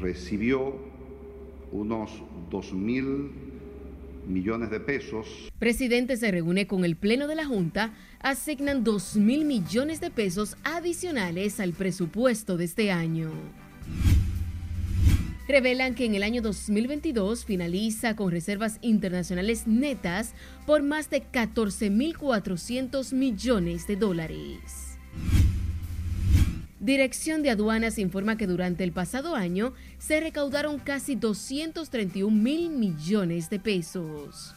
recibió unos 2 mil millones de pesos. Presidente se reúne con el Pleno de la Junta, asignan 2 mil millones de pesos adicionales al presupuesto de este año. Revelan que en el año 2022 finaliza con reservas internacionales netas por más de 14.400 millones de dólares. Dirección de Aduanas informa que durante el pasado año se recaudaron casi 231 mil millones de pesos.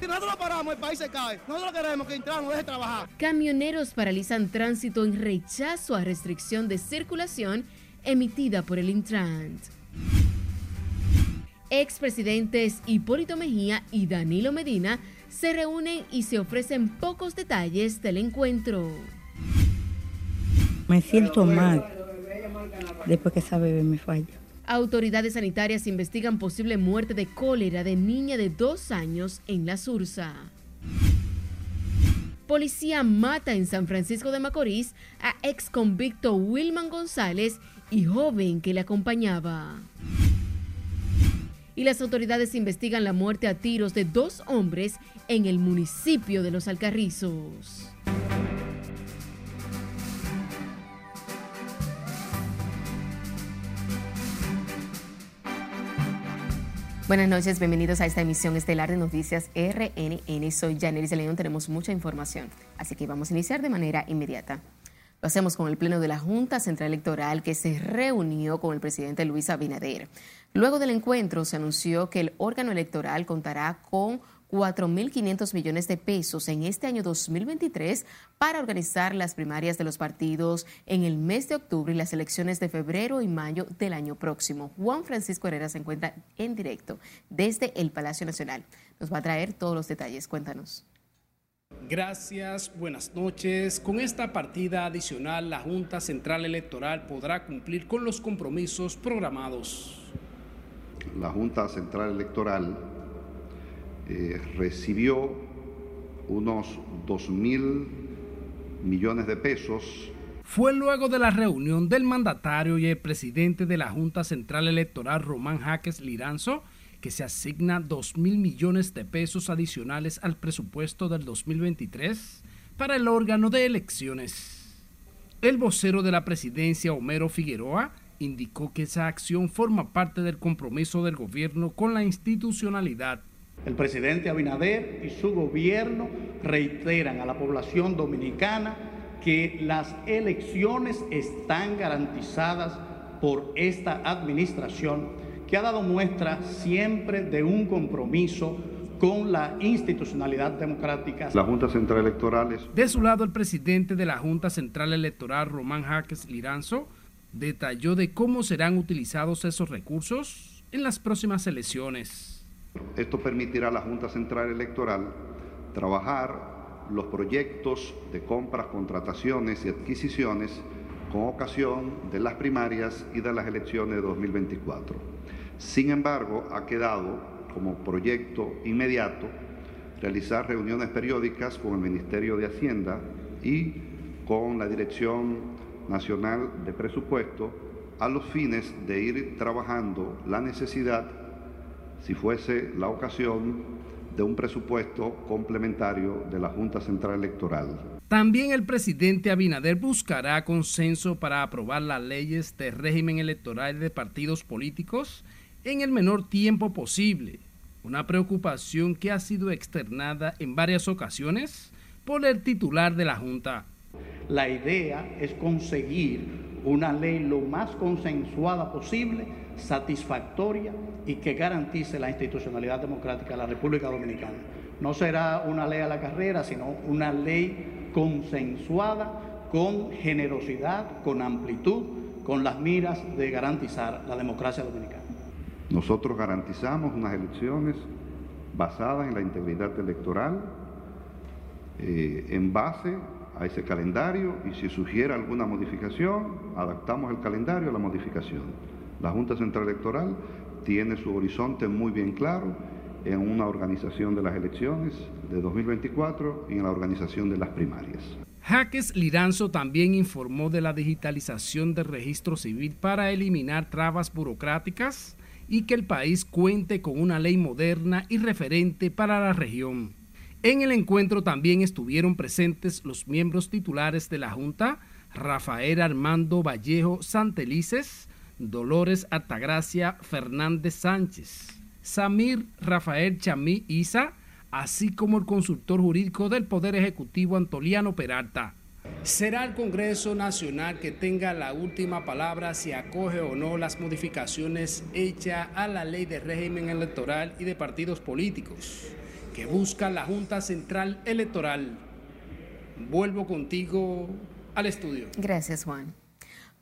Si nosotros lo paramos, el país se cae. Nosotros queremos que entramos, deje trabajar. Camioneros paralizan tránsito en rechazo a restricción de circulación emitida por el Intrant. Expresidentes Hipólito Mejía y Danilo Medina se reúnen y se ofrecen pocos detalles del encuentro. Me siento mal después que esa bebé me falla. Autoridades sanitarias investigan posible muerte de cólera de niña de dos años en la Sursa. Policía mata en San Francisco de Macorís a ex convicto Wilman González y joven que le acompañaba. Y las autoridades investigan la muerte a tiros de dos hombres en el municipio de Los Alcarrizos. Buenas noches, bienvenidos a esta emisión estelar de Noticias RNN. Soy Janelis León, tenemos mucha información, así que vamos a iniciar de manera inmediata. Lo hacemos con el Pleno de la Junta Central Electoral que se reunió con el presidente Luis Abinader. Luego del encuentro se anunció que el órgano electoral contará con 4.500 millones de pesos en este año 2023 para organizar las primarias de los partidos en el mes de octubre y las elecciones de febrero y mayo del año próximo. Juan Francisco Herrera se encuentra en directo desde el Palacio Nacional. Nos va a traer todos los detalles. Cuéntanos. Gracias, buenas noches. Con esta partida adicional, la Junta Central Electoral podrá cumplir con los compromisos programados. La Junta Central Electoral eh, recibió unos 2 mil millones de pesos. Fue luego de la reunión del mandatario y el presidente de la Junta Central Electoral, Román Jaques Liranzo, que se asigna 2 mil millones de pesos adicionales al presupuesto del 2023 para el órgano de elecciones. El vocero de la presidencia, Homero Figueroa, indicó que esa acción forma parte del compromiso del gobierno con la institucionalidad el presidente Abinader y su gobierno reiteran a la población dominicana que las elecciones están garantizadas por esta administración que ha dado muestra siempre de un compromiso con la institucionalidad democrática. La Junta Central Electoral es... De su lado, el presidente de la Junta Central Electoral, Román Jaques Liranzo, detalló de cómo serán utilizados esos recursos en las próximas elecciones. Esto permitirá a la Junta Central Electoral trabajar los proyectos de compras, contrataciones y adquisiciones con ocasión de las primarias y de las elecciones de 2024. Sin embargo, ha quedado como proyecto inmediato realizar reuniones periódicas con el Ministerio de Hacienda y con la Dirección Nacional de Presupuesto a los fines de ir trabajando la necesidad si fuese la ocasión de un presupuesto complementario de la Junta Central Electoral. También el presidente Abinader buscará consenso para aprobar las leyes de régimen electoral de partidos políticos en el menor tiempo posible, una preocupación que ha sido externada en varias ocasiones por el titular de la Junta. La idea es conseguir una ley lo más consensuada posible satisfactoria y que garantice la institucionalidad democrática de la República Dominicana. No será una ley a la carrera, sino una ley consensuada, con generosidad, con amplitud, con las miras de garantizar la democracia dominicana. Nosotros garantizamos unas elecciones basadas en la integridad electoral, eh, en base a ese calendario y si sugiere alguna modificación, adaptamos el calendario a la modificación. La Junta Central Electoral tiene su horizonte muy bien claro en una organización de las elecciones de 2024 y en la organización de las primarias. Jaques Liranzo también informó de la digitalización del registro civil para eliminar trabas burocráticas y que el país cuente con una ley moderna y referente para la región. En el encuentro también estuvieron presentes los miembros titulares de la Junta, Rafael Armando Vallejo Santelices, Dolores Altagracia Fernández Sánchez, Samir Rafael Chamí Isa, así como el consultor jurídico del Poder Ejecutivo Antoliano Peralta. Será el Congreso Nacional que tenga la última palabra si acoge o no las modificaciones hechas a la ley de régimen electoral y de partidos políticos que busca la Junta Central Electoral. Vuelvo contigo al estudio. Gracias, Juan.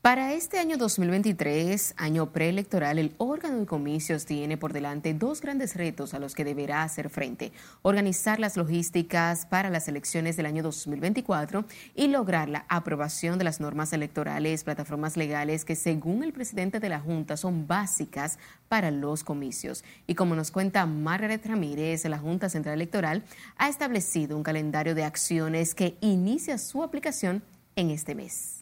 Para este año 2023, año preelectoral, el órgano de comicios tiene por delante dos grandes retos a los que deberá hacer frente. Organizar las logísticas para las elecciones del año 2024 y lograr la aprobación de las normas electorales, plataformas legales que según el presidente de la Junta son básicas para los comicios. Y como nos cuenta Margaret Ramírez, la Junta Central Electoral ha establecido un calendario de acciones que inicia su aplicación en este mes.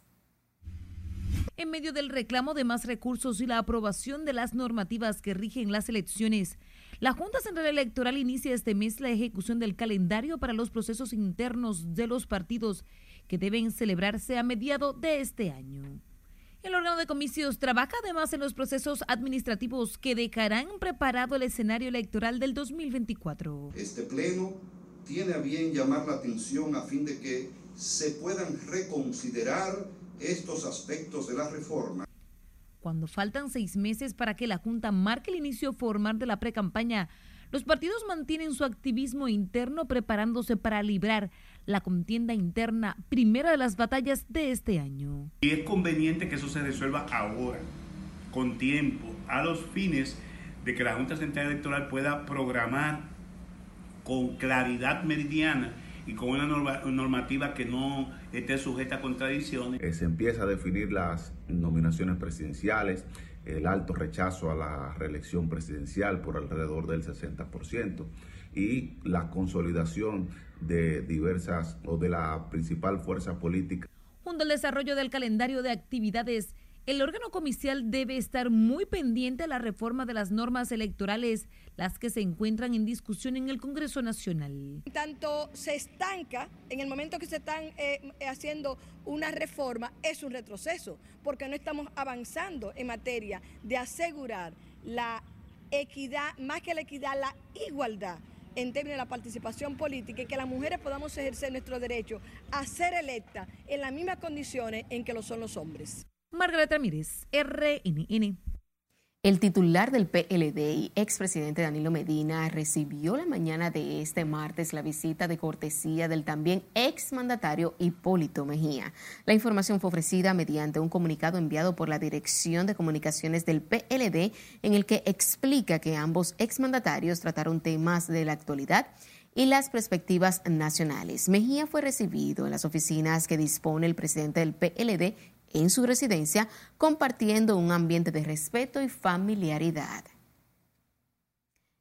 En medio del reclamo de más recursos y la aprobación de las normativas que rigen las elecciones, la Junta Central Electoral inicia este mes la ejecución del calendario para los procesos internos de los partidos que deben celebrarse a mediado de este año. El órgano de comicios trabaja además en los procesos administrativos que dejarán preparado el escenario electoral del 2024. Este pleno tiene a bien llamar la atención a fin de que se puedan reconsiderar estos aspectos de la reforma. Cuando faltan seis meses para que la Junta marque el inicio formal de la precampaña, los partidos mantienen su activismo interno preparándose para librar la contienda interna, primera de las batallas de este año. Y es conveniente que eso se resuelva ahora, con tiempo, a los fines de que la Junta Central Electoral pueda programar con claridad meridiana y con una normativa que no esté sujeta a contradicciones. Eh, se empieza a definir las nominaciones presidenciales, el alto rechazo a la reelección presidencial por alrededor del 60% y la consolidación de diversas o de la principal fuerza política. Junto al desarrollo del calendario de actividades el órgano comicial debe estar muy pendiente a la reforma de las normas electorales, las que se encuentran en discusión en el Congreso Nacional. Tanto se estanca en el momento que se están eh, haciendo una reforma, es un retroceso, porque no estamos avanzando en materia de asegurar la equidad, más que la equidad, la igualdad en términos de la participación política y que las mujeres podamos ejercer nuestro derecho a ser electas en las mismas condiciones en que lo son los hombres. Margaret Ramírez, RNN. El titular del PLD y expresidente Danilo Medina recibió la mañana de este martes la visita de cortesía del también exmandatario Hipólito Mejía. La información fue ofrecida mediante un comunicado enviado por la Dirección de Comunicaciones del PLD en el que explica que ambos exmandatarios trataron temas de la actualidad y las perspectivas nacionales. Mejía fue recibido en las oficinas que dispone el presidente del PLD en su residencia, compartiendo un ambiente de respeto y familiaridad.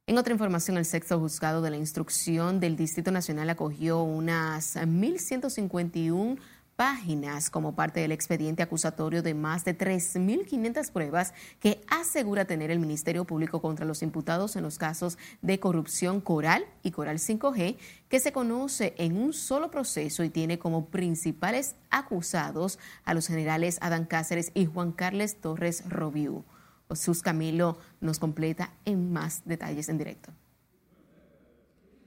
En otra información, el sexto juzgado de la instrucción del Distrito Nacional acogió unas 1.151 páginas como parte del expediente acusatorio de más de 3.500 pruebas que asegura tener el Ministerio Público contra los imputados en los casos de corrupción Coral y Coral 5G, que se conoce en un solo proceso y tiene como principales acusados a los generales Adán Cáceres y Juan Carles Torres Robiú. Sus Camilo nos completa en más detalles en directo.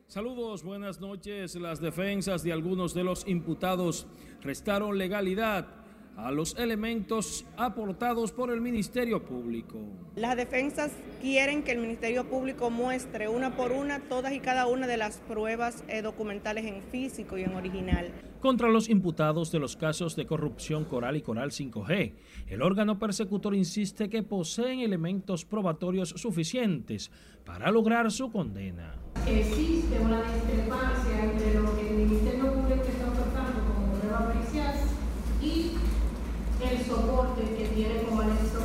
Saludos, buenas noches. Las defensas de algunos de los imputados restaron legalidad a los elementos aportados por el Ministerio Público. Las defensas quieren que el Ministerio Público muestre una por una todas y cada una de las pruebas eh, documentales en físico y en original. Contra los imputados de los casos de corrupción Coral y Coral 5G, el órgano persecutor insiste que poseen elementos probatorios suficientes para lograr su condena. Existe una discrepancia entre lo que el Ministerio Público está ofertando como prueba pericial y el soporte que tiene como anexo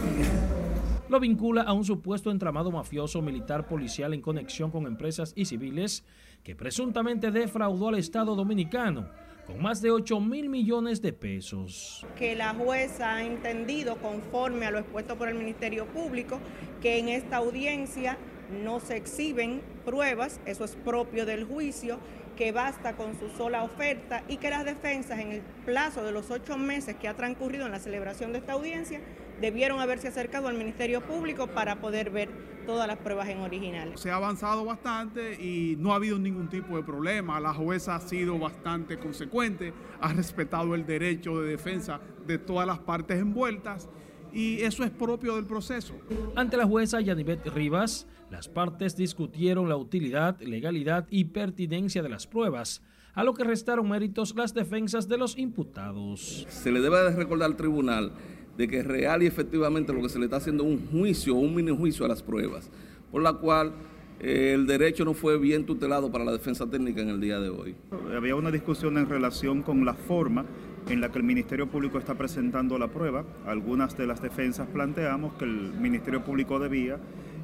lo vincula a un supuesto entramado mafioso militar policial en conexión con empresas y civiles que presuntamente defraudó al Estado dominicano con más de 8 mil millones de pesos. Que la jueza ha entendido, conforme a lo expuesto por el Ministerio Público, que en esta audiencia no se exhiben pruebas, eso es propio del juicio, que basta con su sola oferta y que las defensas en el plazo de los ocho meses que ha transcurrido en la celebración de esta audiencia debieron haberse acercado al Ministerio Público para poder ver todas las pruebas en original. Se ha avanzado bastante y no ha habido ningún tipo de problema. La jueza ha sido bastante consecuente, ha respetado el derecho de defensa de todas las partes envueltas y eso es propio del proceso. Ante la jueza Yanivet Rivas, las partes discutieron la utilidad, legalidad y pertinencia de las pruebas, a lo que restaron méritos las defensas de los imputados. Se le debe de recordar al tribunal de que real y efectivamente lo que se le está haciendo es un juicio, un mini juicio a las pruebas, por la cual eh, el derecho no fue bien tutelado para la defensa técnica en el día de hoy. Había una discusión en relación con la forma en la que el Ministerio Público está presentando la prueba. Algunas de las defensas planteamos que el Ministerio Público debía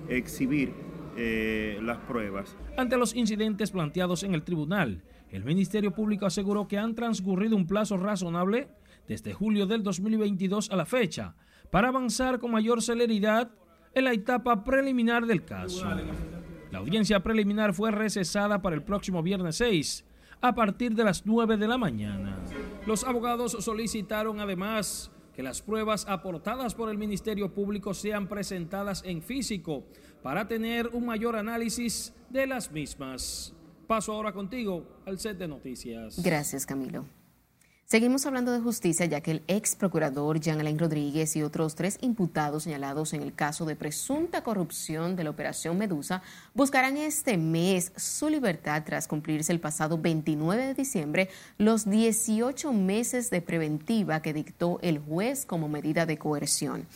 exhibir eh, las pruebas. Ante los incidentes planteados en el tribunal, el Ministerio Público aseguró que han transcurrido un plazo razonable desde julio del 2022 a la fecha para avanzar con mayor celeridad en la etapa preliminar del caso. La audiencia preliminar fue recesada para el próximo viernes 6 a partir de las 9 de la mañana. Los abogados solicitaron además que las pruebas aportadas por el Ministerio Público sean presentadas en físico para tener un mayor análisis de las mismas. Paso ahora contigo al set de noticias. Gracias, Camilo. Seguimos hablando de justicia ya que el ex procurador Jean Alain Rodríguez y otros tres imputados señalados en el caso de presunta corrupción de la Operación Medusa buscarán este mes su libertad tras cumplirse el pasado 29 de diciembre los 18 meses de preventiva que dictó el juez como medida de coerción.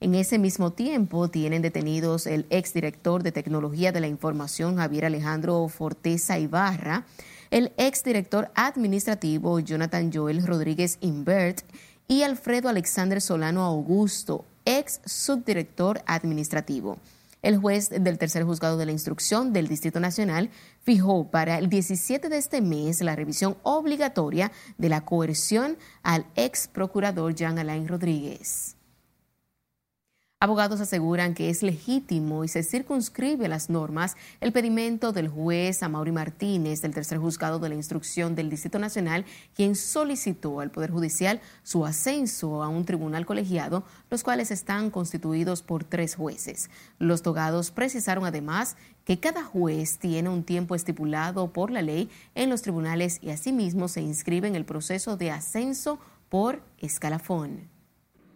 En ese mismo tiempo tienen detenidos el exdirector de Tecnología de la Información Javier Alejandro Forteza Ibarra, el exdirector administrativo Jonathan Joel Rodríguez Invert y Alfredo Alexander Solano Augusto, ex subdirector administrativo. El juez del tercer juzgado de la instrucción del Distrito Nacional fijó para el 17 de este mes la revisión obligatoria de la coerción al ex procurador Jean Alain Rodríguez. Abogados aseguran que es legítimo y se circunscribe a las normas el pedimento del juez Amaury Martínez del tercer juzgado de la instrucción del Distrito Nacional, quien solicitó al Poder Judicial su ascenso a un tribunal colegiado, los cuales están constituidos por tres jueces. Los togados precisaron además que cada juez tiene un tiempo estipulado por la ley en los tribunales y asimismo se inscribe en el proceso de ascenso por escalafón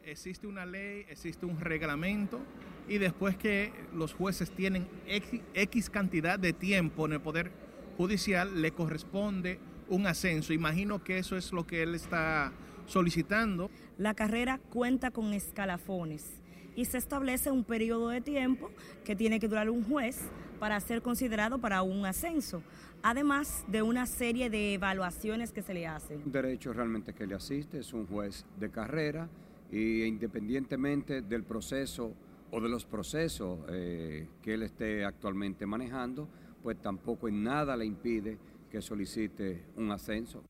existe una ley, existe un reglamento y después que los jueces tienen X, cantidad de tiempo en el Poder Judicial, le corresponde un ascenso. Imagino que eso es lo que él está solicitando. La carrera cuenta con escalafones y se establece un periodo de tiempo que tiene que durar un juez para ser considerado para un ascenso, además de una serie de evaluaciones que se le hacen. Un derecho realmente que le asiste es un juez de carrera y independientemente del proceso o de los procesos eh, que él esté actualmente manejando, pues tampoco en nada le impide que solicite un ascenso.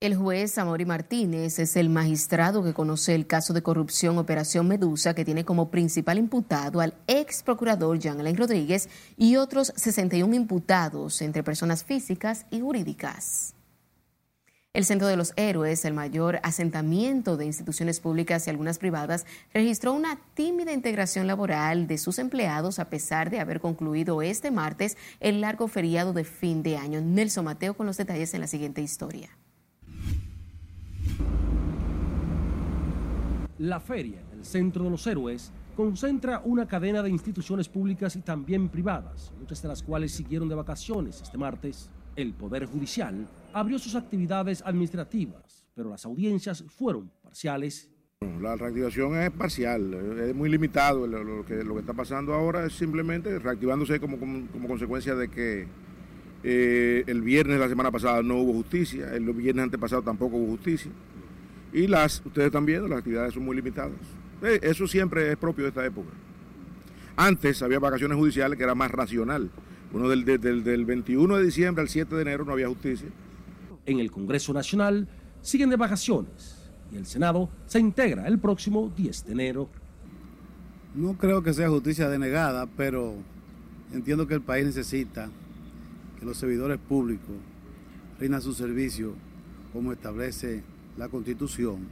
El juez Amori Martínez es el magistrado que conoce el caso de corrupción Operación Medusa, que tiene como principal imputado al ex procurador Jean Alain Rodríguez y otros 61 imputados entre personas físicas y jurídicas. El Centro de los Héroes, el mayor asentamiento de instituciones públicas y algunas privadas, registró una tímida integración laboral de sus empleados a pesar de haber concluido este martes el largo feriado de fin de año. Nelson Mateo con los detalles en la siguiente historia. La feria, el Centro de los Héroes, concentra una cadena de instituciones públicas y también privadas, muchas de las cuales siguieron de vacaciones este martes. El Poder Judicial abrió sus actividades administrativas, pero las audiencias fueron parciales. La reactivación es parcial, es muy limitado. Lo, que, está pasando ahora es simplemente reactivándose como, consecuencia de que eh, el viernes de la semana pasada no hubo justicia, el viernes antepasado tampoco hubo justicia. Y las, ustedes están viendo, las actividades son muy limitadas. Eh, Eso siempre es propio de esta época. Antes había vacaciones judiciales que era más racional. Uno del- del 21 de diciembre al 7 de enero no había justicia. En el Congreso Nacional siguen de vacaciones y el Senado se integra el próximo 10 de enero. No creo que sea justicia denegada, pero entiendo que el país necesita que los servidores públicos rindan su servicio como establece la Constitución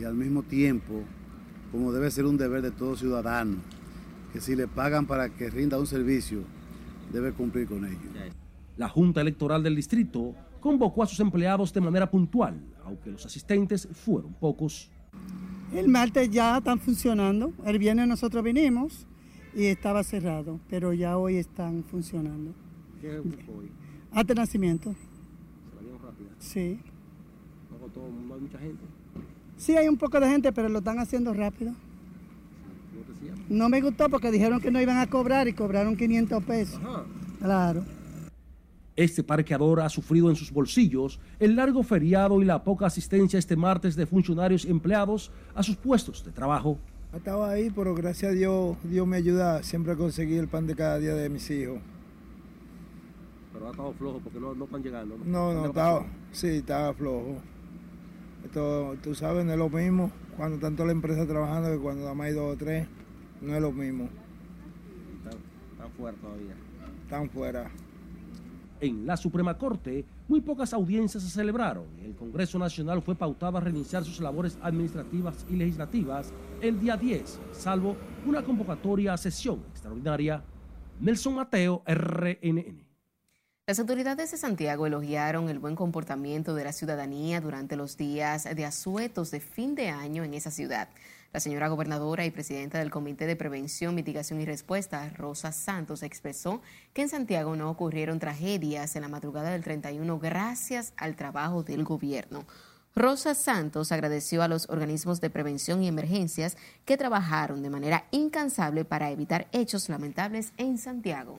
y al mismo tiempo como debe ser un deber de todo ciudadano, que si le pagan para que rinda un servicio, debe cumplir con ello. La Junta Electoral del Distrito convocó a sus empleados de manera puntual, aunque los asistentes fueron pocos. El martes ya están funcionando. El viernes nosotros vinimos y estaba cerrado, pero ya hoy están funcionando. ¿Qué hoy? Hasta el nacimiento. ¿Se la rápida? Sí. ¿No agotó- no hay mucha gente? Sí hay un poco de gente, pero lo están haciendo rápido. ¿No te? No me gustó porque dijeron que no iban a cobrar y cobraron 500 pesos. Claro. Este parqueador ha sufrido en sus bolsillos el largo feriado y la poca asistencia este martes de funcionarios empleados a sus puestos de trabajo. Estaba ahí, pero gracias a Dios, Dios me ayuda siempre a conseguir el pan de cada día de mis hijos. Pero ha estado flojo porque no, no están llegando. No, no, estaba, sí, estaba flojo. Esto, tú sabes, no es lo mismo cuando tanto la empresa trabajando que cuando nada más hay dos o tres. No es lo mismo. Están, están fuera todavía. Están fuera. En la Suprema Corte, muy pocas audiencias se celebraron. El Congreso Nacional fue pautado a reiniciar sus labores administrativas y legislativas el día 10, salvo una convocatoria a sesión extraordinaria. Nelson Mateo, RNN. Las autoridades de Santiago elogiaron el buen comportamiento de la ciudadanía durante los días de asuetos de fin de año en esa ciudad. La señora gobernadora y presidenta del Comité de Prevención, Mitigación y Respuesta, Rosa Santos, expresó que en Santiago no ocurrieron tragedias en la madrugada del 31 gracias al trabajo del gobierno. Rosa Santos agradeció a los organismos de prevención y emergencias que trabajaron de manera incansable para evitar hechos lamentables en Santiago.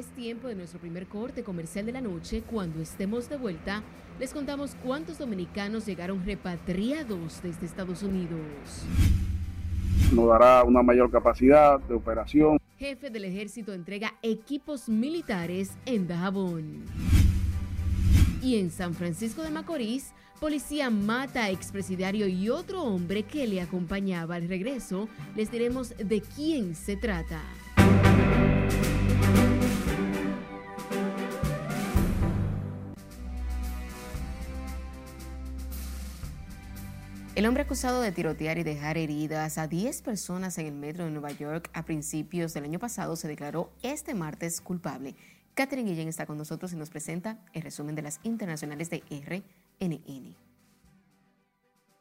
Es tiempo de nuestro primer corte comercial de la noche. Cuando estemos de vuelta, les contamos cuántos dominicanos llegaron repatriados desde Estados Unidos. nos dará una mayor capacidad de operación. Jefe del ejército entrega equipos militares en Dajabón. Y en San Francisco de Macorís, policía mata a expresidiario y otro hombre que le acompañaba al regreso. Les diremos de quién se trata. El hombre acusado de tirotear y dejar heridas a 10 personas en el metro de Nueva York a principios del año pasado se declaró este martes culpable. Catherine Guillén está con nosotros y nos presenta el resumen de las internacionales de RNN.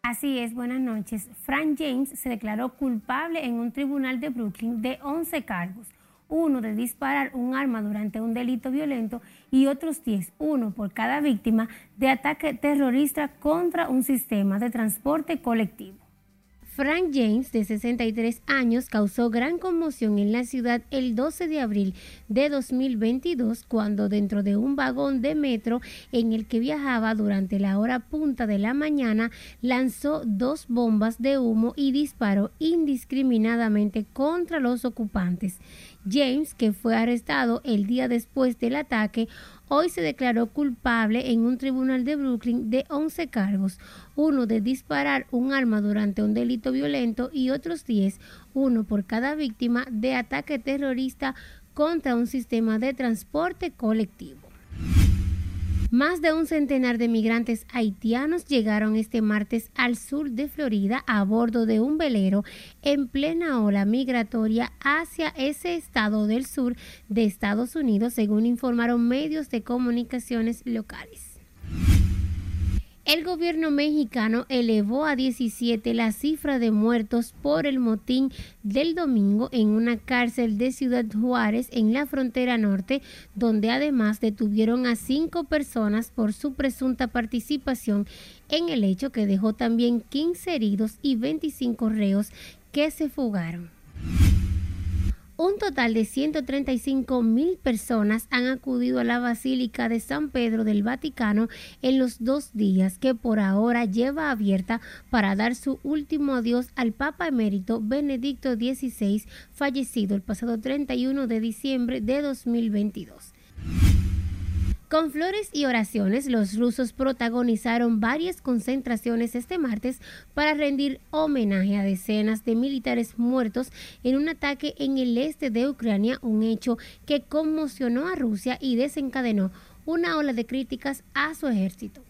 Así es, buenas noches. Frank James se declaró culpable en un tribunal de Brooklyn de 11 cargos. Uno de disparar un arma durante un delito violento y otros 10, uno por cada víctima, de ataque terrorista contra un sistema de transporte colectivo. Frank James, de 63 años, causó gran conmoción en la ciudad el 12 de abril de 2022 cuando dentro de un vagón de metro en el que viajaba durante la hora punta de la mañana lanzó dos bombas de humo y disparó indiscriminadamente contra los ocupantes. James, que fue arrestado el día después del ataque, hoy se declaró culpable en un tribunal de Brooklyn de 11 cargos, uno de disparar un arma durante un delito violento y otros 10, uno por cada víctima de ataque terrorista contra un sistema de transporte colectivo. Más de un centenar de migrantes haitianos llegaron este martes al sur de Florida a bordo de un velero en plena ola migratoria hacia ese estado del sur de Estados Unidos, según informaron medios de comunicaciones locales. El gobierno mexicano elevó a 17 la cifra de muertos por el motín del domingo en una cárcel de Ciudad Juárez en la frontera norte, donde además detuvieron a cinco personas por su presunta participación en el hecho que dejó también 15 heridos y 25 reos que se fugaron. Un total de 135 mil personas han acudido a la Basílica de San Pedro del Vaticano en los dos días que por ahora lleva abierta para dar su último adiós al Papa emérito Benedicto XVI, fallecido el pasado 31 de diciembre de 2022. Con flores y oraciones, los rusos protagonizaron varias concentraciones este martes para rendir homenaje a decenas de militares muertos en un ataque en el este de Ucrania, un hecho que conmocionó a Rusia y desencadenó una ola de críticas a su ejército.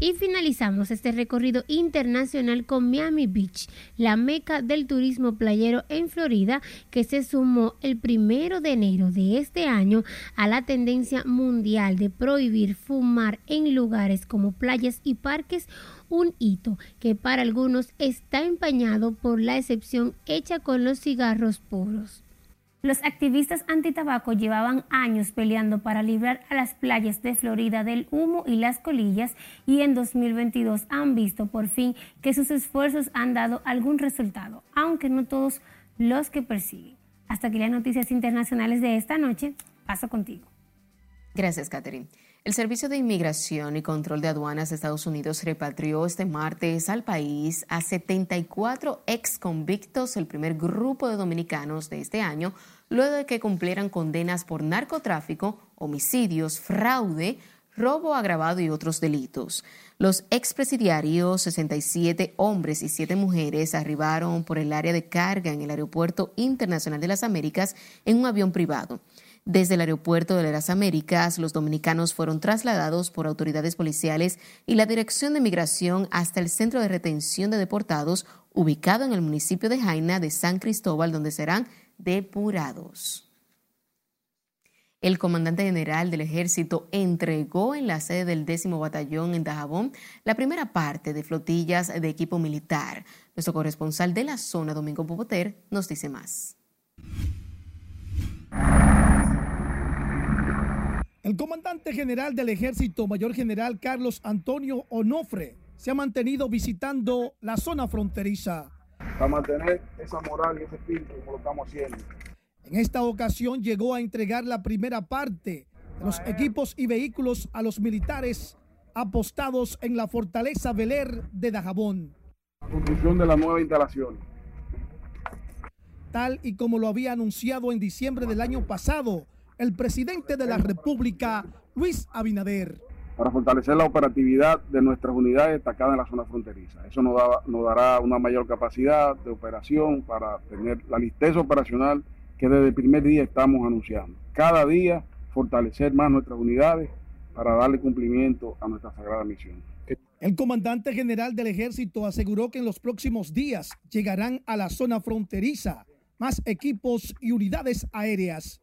Y finalizamos este recorrido internacional con Miami Beach, la meca del turismo playero en Florida, que se sumó el primero de enero de este año a la tendencia mundial de prohibir fumar en lugares como playas y parques, un hito que para algunos está empañado por la excepción hecha con los cigarros puros. Los activistas antitabaco llevaban años peleando para librar a las playas de Florida del humo y las colillas y en 2022 han visto por fin que sus esfuerzos han dado algún resultado, aunque no todos los que persiguen. Hasta aquí las noticias internacionales de esta noche. Paso contigo. Gracias, Catherine. El Servicio de Inmigración y Control de Aduanas de Estados Unidos repatrió este martes al país a 74 ex convictos, el primer grupo de dominicanos de este año, luego de que cumplieran condenas por narcotráfico, homicidios, fraude, robo agravado y otros delitos. Los expresidiarios, 67 hombres y 7 mujeres, arribaron por el área de carga en el Aeropuerto Internacional de las Américas en un avión privado. Desde el aeropuerto de las Américas, los dominicanos fueron trasladados por autoridades policiales y la Dirección de Migración hasta el Centro de Retención de Deportados, ubicado en el municipio de Jaina de San Cristóbal, donde serán depurados. El comandante general del ejército entregó en la sede del décimo batallón en Dajabón la primera parte de flotillas de equipo militar. Nuestro corresponsal de la zona, Domingo Popoter, nos dice más. El comandante general del ejército, mayor general Carlos Antonio Onofre, se ha mantenido visitando la zona fronteriza. Para mantener esa moral y ese espíritu como lo estamos haciendo. En esta ocasión llegó a entregar la primera parte de los equipos y vehículos a los militares apostados en la fortaleza Beler de Dajabón. La construcción de la nueva instalación. Tal y como lo había anunciado en diciembre del año pasado, el presidente de la República, Luis Abinader. Para fortalecer la operatividad de nuestras unidades destacadas en la zona fronteriza. Eso nos, nos dará una mayor capacidad de operación para tener la listeza operacional que desde el primer día estamos anunciando. Cada día fortalecer más nuestras unidades para darle cumplimiento a nuestra sagrada misión. El comandante general del ejército aseguró que en los próximos días llegarán a la zona fronteriza más equipos y unidades aéreas.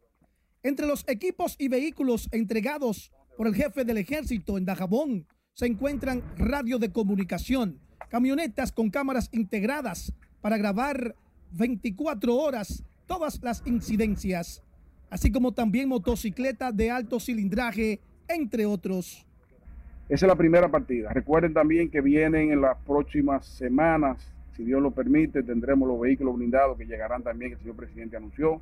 Entre los equipos y vehículos entregados por el jefe del ejército en Dajabón se encuentran radio de comunicación, camionetas con cámaras integradas para grabar 24 horas todas las incidencias, así como también motocicletas de alto cilindraje, entre otros. Esa es la primera partida. Recuerden también que vienen en las próximas semanas, si Dios lo permite, tendremos los vehículos blindados que llegarán también, que el señor presidente anunció.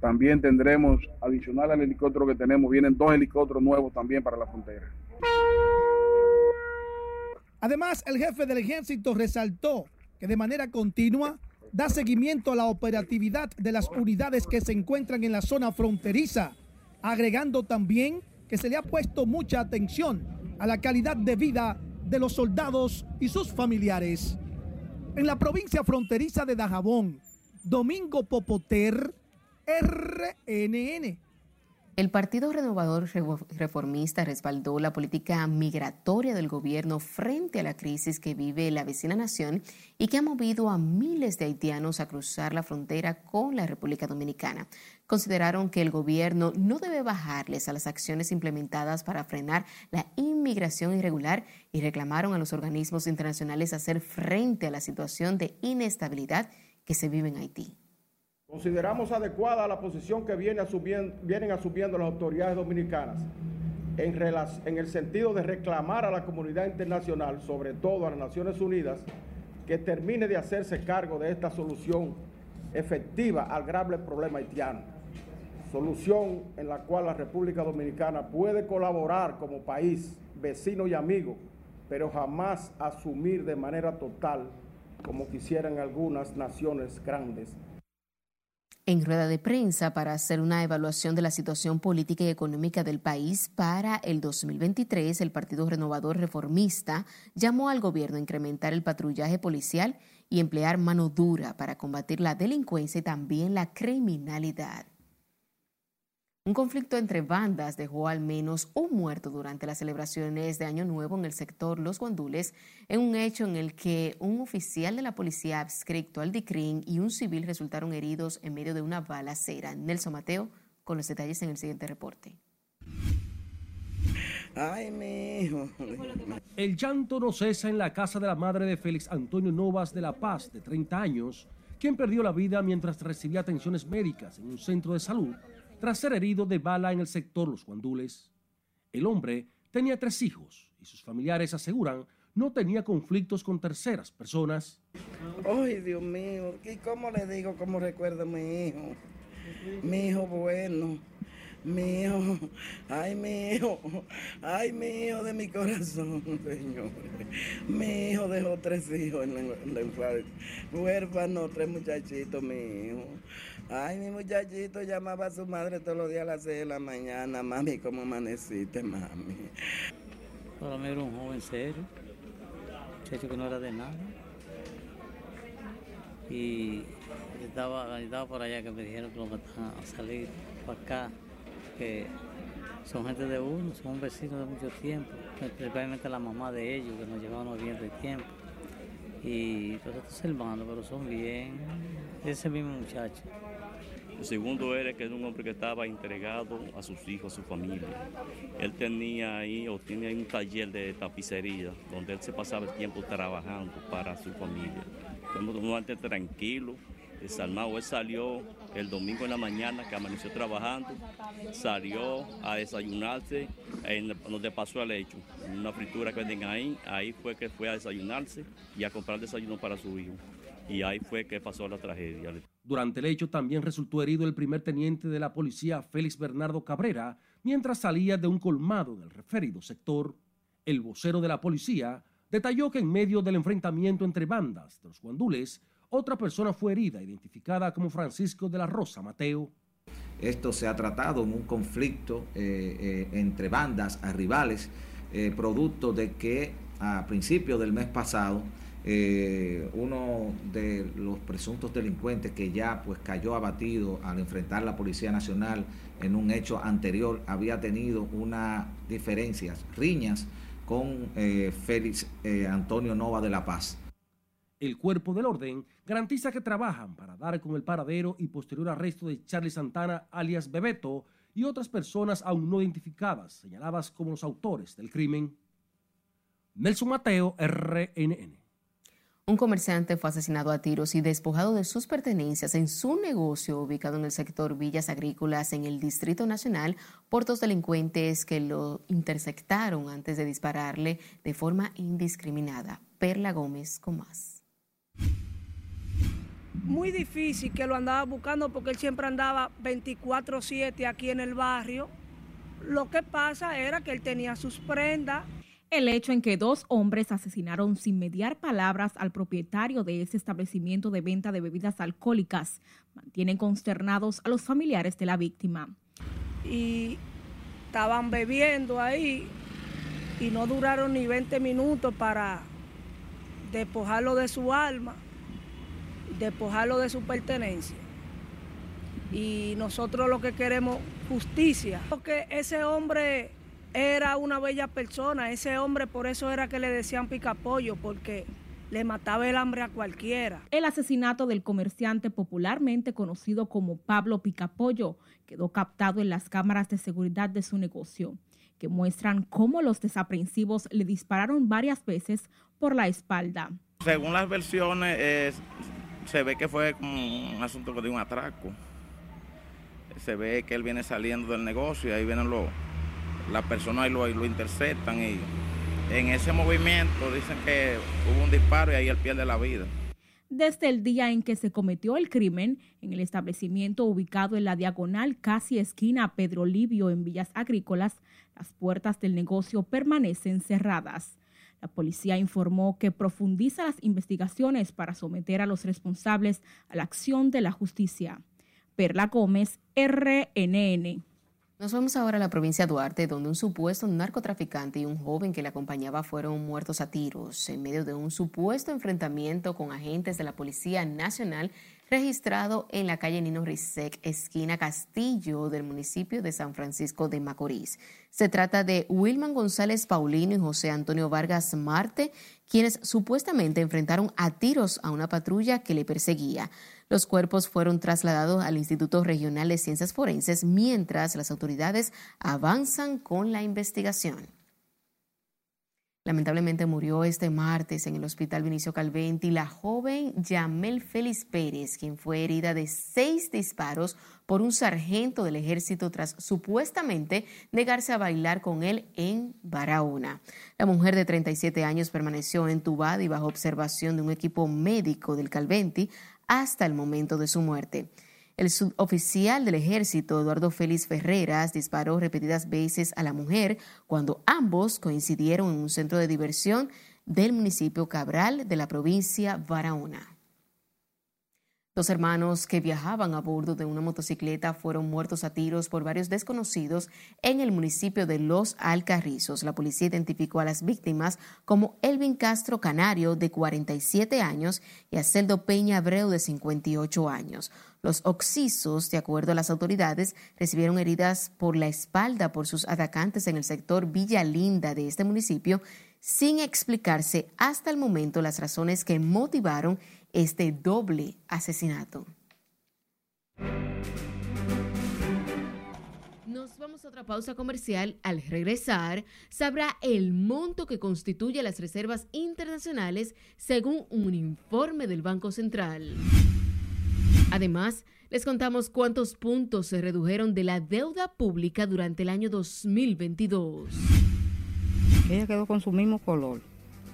También tendremos, adicional al helicóptero que tenemos, vienen dos helicópteros nuevos también para la frontera. Además, el jefe del ejército resaltó que de manera continua da seguimiento a la operatividad de las unidades que se encuentran en la zona fronteriza, agregando también que se le ha puesto mucha atención a la calidad de vida de los soldados y sus familiares. En la provincia fronteriza de Dajabón, Domingo Popoter, RNN. El Partido Renovador Reformista respaldó la política migratoria del gobierno frente a la crisis que vive la vecina nación y que ha movido a miles de haitianos a cruzar la frontera con la República Dominicana. consideraron que el gobierno no debe bajarles a las acciones implementadas para frenar la inmigración irregular y reclamaron a los organismos internacionales hacer frente a la situación de inestabilidad que se vive en Haití. Consideramos adecuada la posición que vienen asumiendo las autoridades dominicanas en el sentido de reclamar a la comunidad internacional, sobre todo a las Naciones Unidas, que termine de hacerse cargo de esta solución efectiva al grave problema haitiano. Solución en la cual la República Dominicana puede colaborar como país, vecino y amigo, pero jamás asumir de manera total como quisieran algunas naciones grandes en rueda de prensa para hacer una evaluación de la situación política y económica del país para el 2023, el Partido Renovador Reformista llamó al gobierno a incrementar el patrullaje policial y emplear mano dura para combatir la delincuencia y también la criminalidad. Un conflicto entre bandas dejó al menos un muerto durante las celebraciones de Año Nuevo en el sector Los Guandules, en un hecho en el que un oficial de la policía adscrito al DICRIN y un civil resultaron heridos en medio de una balacera. Nelson Mateo con los detalles en el siguiente reporte. Ay, mi hijo. El llanto no cesa en la casa de la madre de Félix Antonio Novas de La Paz, de 30 años, quien perdió la vida mientras recibía atenciones médicas en un centro de salud tras ser herido de bala en el sector Los Guandules. El hombre tenía tres hijos y sus familiares aseguran no tenía conflictos con terceras personas. Ay, Dios mío, ¿y cómo le digo cómo recuerdo a mi hijo? Mi hijo bueno mi hijo, ay mi hijo, ay mi hijo de mi corazón, Señor. Mi hijo dejó tres hijos en la, infancia, huérfano, tres muchachitos, mi hijo. Ay, mi muchachito llamaba a su madre todos los días a las seis de la mañana, mami, ¿cómo amaneciste, mami? Para mí era un joven serio, muchacho que no era de nada. Y estaba, estaba por allá que me dijeron que lo mataban a salir para acá que son gente de uno, son vecinos de mucho tiempo, especialmente la mamá de ellos, que nos llevaban bien de tiempo. Y los otros hermanos, pero son bien, ese mismo muchacho. El segundo era que era un hombre que estaba entregado a sus hijos, a su familia. Él tenía ahí, o tiene un taller de tapicería, donde él se pasaba el tiempo trabajando para su familia. Fue un hombre tranquilo, desalmado. Él salió el domingo en la mañana, que amaneció trabajando, salió a desayunarse en donde pasó el hecho, una fritura que venden ahí, ahí fue que fue a desayunarse y a comprar desayuno para su hijo. Y ahí fue que pasó la tragedia. Durante el hecho también resultó herido el primer teniente de la policía, Félix Bernardo Cabrera, mientras salía de un colmado en el referido sector. El vocero de la policía detalló que en medio del enfrentamiento entre bandas de los guandules, otra persona fue herida, identificada como Francisco de la Rosa Mateo. Esto se ha tratado en un conflicto eh, eh, entre bandas a rivales, eh, producto de que a principios del mes pasado uno de los presuntos delincuentes que ya pues cayó abatido al enfrentar la Policía Nacional en un hecho anterior había tenido unas diferencias, riñas con Félix Antonio Nova de la Paz. El cuerpo del orden garantiza que trabajan para dar con el paradero y posterior arresto de Charlie Santana, alias Bebeto, y otras personas aún no identificadas, señaladas como los autores del crimen. Nelson Mateo, RNN. Un comerciante fue asesinado a tiros y despojado de sus pertenencias en su negocio ubicado en el sector Villas Agrícolas en el Distrito Nacional por dos delincuentes que lo interceptaron antes de dispararle de forma indiscriminada. Perla Gómez con más muy difícil que lo andaba buscando porque él siempre andaba 24/7 aquí en el barrio. Lo que pasa era que él tenía sus prendas. El hecho en que dos hombres asesinaron sin mediar palabras al propietario de ese establecimiento de venta de bebidas alcohólicas mantienen consternados a los familiares de la víctima. Y estaban bebiendo ahí y no duraron ni 20 minutos para despojarlo de su alma despojarlo de su pertenencia. Y nosotros lo que queremos justicia. Porque ese hombre era una bella persona, ese hombre por eso era que le decían picapollo, porque le mataba el hambre a cualquiera. El asesinato del comerciante popularmente conocido como Pablo Picapollo quedó captado en las cámaras de seguridad de su negocio, que muestran cómo los desaprensivos le dispararon varias veces por la espalda. Según las versiones, se ve que fue como un asunto de un atraco. Se ve que él viene saliendo del negocio y ahí vienen los, las personas lo, lo interceptan y en ese movimiento dicen que hubo un disparo y ahí él pierde la vida. Desde el día en que se cometió el crimen, en el establecimiento ubicado en la diagonal casi esquina Pedro Livio en Villas Agrícolas, las puertas del negocio permanecen cerradas. La policía informó que profundiza las investigaciones para someter a los responsables a la acción de la justicia. Perla Gómez, RNN. Nos vamos ahora a la provincia de Duarte, donde un supuesto narcotraficante y un joven que le acompañaba fueron muertos a tiros en medio de un supuesto enfrentamiento con agentes de la Policía Nacional registrado en la calle Nino Rizek, esquina Castillo del municipio de San Francisco de Macorís. Se trata de Wilman González Paulino y José Antonio Vargas Marte, quienes supuestamente enfrentaron a tiros a una patrulla que le perseguía. Los cuerpos fueron trasladados al Instituto Regional de Ciencias Forenses mientras las autoridades avanzan con la investigación. Lamentablemente murió este martes en el Hospital Vinicio Calventi la joven Yamel Félix Pérez, quien fue herida de seis disparos por un sargento del ejército tras supuestamente negarse a bailar con él en Barahona. La mujer de 37 años permaneció entubada y bajo observación de un equipo médico del Calventi hasta el momento de su muerte. El suboficial del ejército, Eduardo Félix Ferreras, disparó repetidas veces a la mujer cuando ambos coincidieron en un centro de diversión del municipio Cabral de la provincia Barahona. Dos hermanos que viajaban a bordo de una motocicleta fueron muertos a tiros por varios desconocidos en el municipio de Los Alcarrizos. La policía identificó a las víctimas como Elvin Castro Canario, de 47 años, y a Celdo Peña Abreu, de 58 años. Los oxisos, de acuerdo a las autoridades, recibieron heridas por la espalda por sus atacantes en el sector Villa Linda de este municipio, sin explicarse hasta el momento las razones que motivaron este doble asesinato. Nos vamos a otra pausa comercial. Al regresar, sabrá el monto que constituye las reservas internacionales según un informe del Banco Central. Además, les contamos cuántos puntos se redujeron de la deuda pública durante el año 2022. Ella quedó con su mismo color.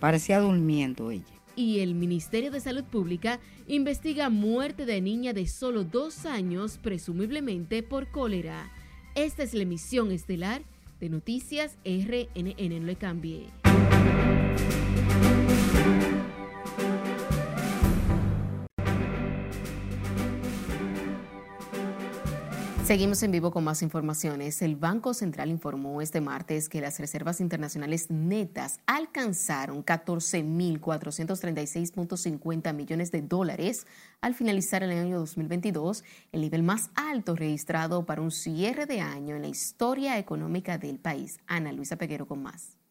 Parecía durmiendo ella y el Ministerio de Salud Pública investiga muerte de niña de solo dos años, presumiblemente por cólera. Esta es la emisión estelar de Noticias RNN. No le cambie. Seguimos en vivo con más informaciones. El Banco Central informó este martes que las reservas internacionales netas alcanzaron 14.436.50 millones de dólares al finalizar el año 2022, el nivel más alto registrado para un cierre de año en la historia económica del país. Ana Luisa Peguero con más.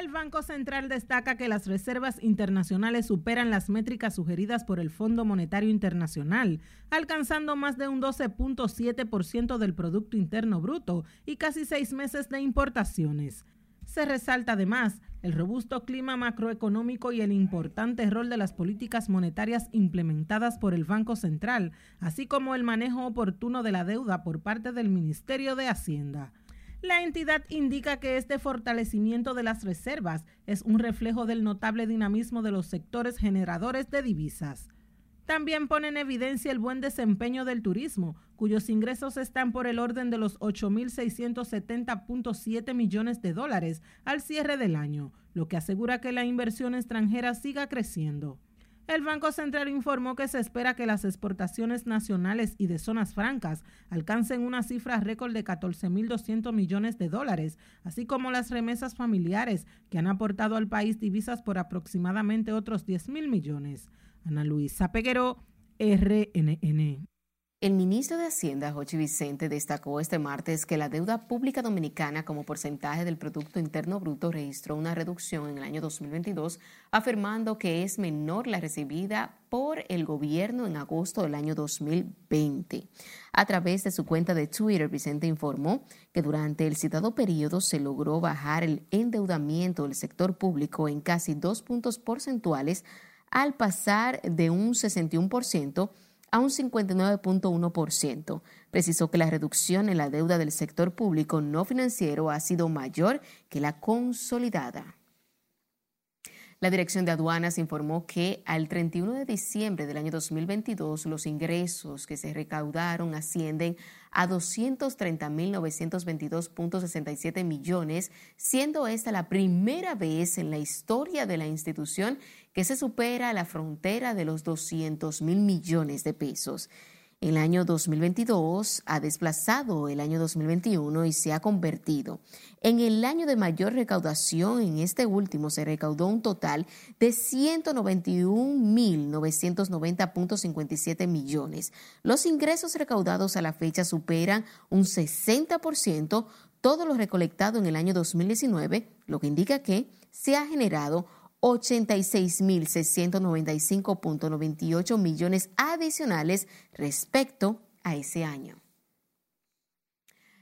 El Banco Central destaca que las reservas internacionales superan las métricas sugeridas por el Fondo Monetario Internacional, alcanzando más de un 12.7% del Producto Interno Bruto y casi seis meses de importaciones. Se resalta además el robusto clima macroeconómico y el importante rol de las políticas monetarias implementadas por el Banco Central, así como el manejo oportuno de la deuda por parte del Ministerio de Hacienda. La entidad indica que este fortalecimiento de las reservas es un reflejo del notable dinamismo de los sectores generadores de divisas. También pone en evidencia el buen desempeño del turismo, cuyos ingresos están por el orden de los 8.670.7 millones de dólares al cierre del año, lo que asegura que la inversión extranjera siga creciendo. El Banco Central informó que se espera que las exportaciones nacionales y de zonas francas alcancen una cifra récord de 14.200 millones de dólares, así como las remesas familiares que han aportado al país divisas por aproximadamente otros 10.000 millones. Ana Luisa Peguero, RNN. El ministro de Hacienda, Jochi Vicente, destacó este martes que la deuda pública dominicana como porcentaje del Producto Interno Bruto registró una reducción en el año 2022, afirmando que es menor la recibida por el gobierno en agosto del año 2020. A través de su cuenta de Twitter, Vicente informó que durante el citado periodo se logró bajar el endeudamiento del sector público en casi dos puntos porcentuales al pasar de un 61% a un 59.1%. Precisó que la reducción en la deuda del sector público no financiero ha sido mayor que la consolidada. La Dirección de Aduanas informó que al 31 de diciembre del año 2022 los ingresos que se recaudaron ascienden a 230.922.67 millones, siendo esta la primera vez en la historia de la institución que se supera la frontera de los 200 mil millones de pesos. El año 2022 ha desplazado el año 2021 y se ha convertido en el año de mayor recaudación. En este último se recaudó un total de 191.990.57 millones. Los ingresos recaudados a la fecha superan un 60% todo lo recolectado en el año 2019, lo que indica que se ha generado 86.695.98 millones adicionales respecto a ese año.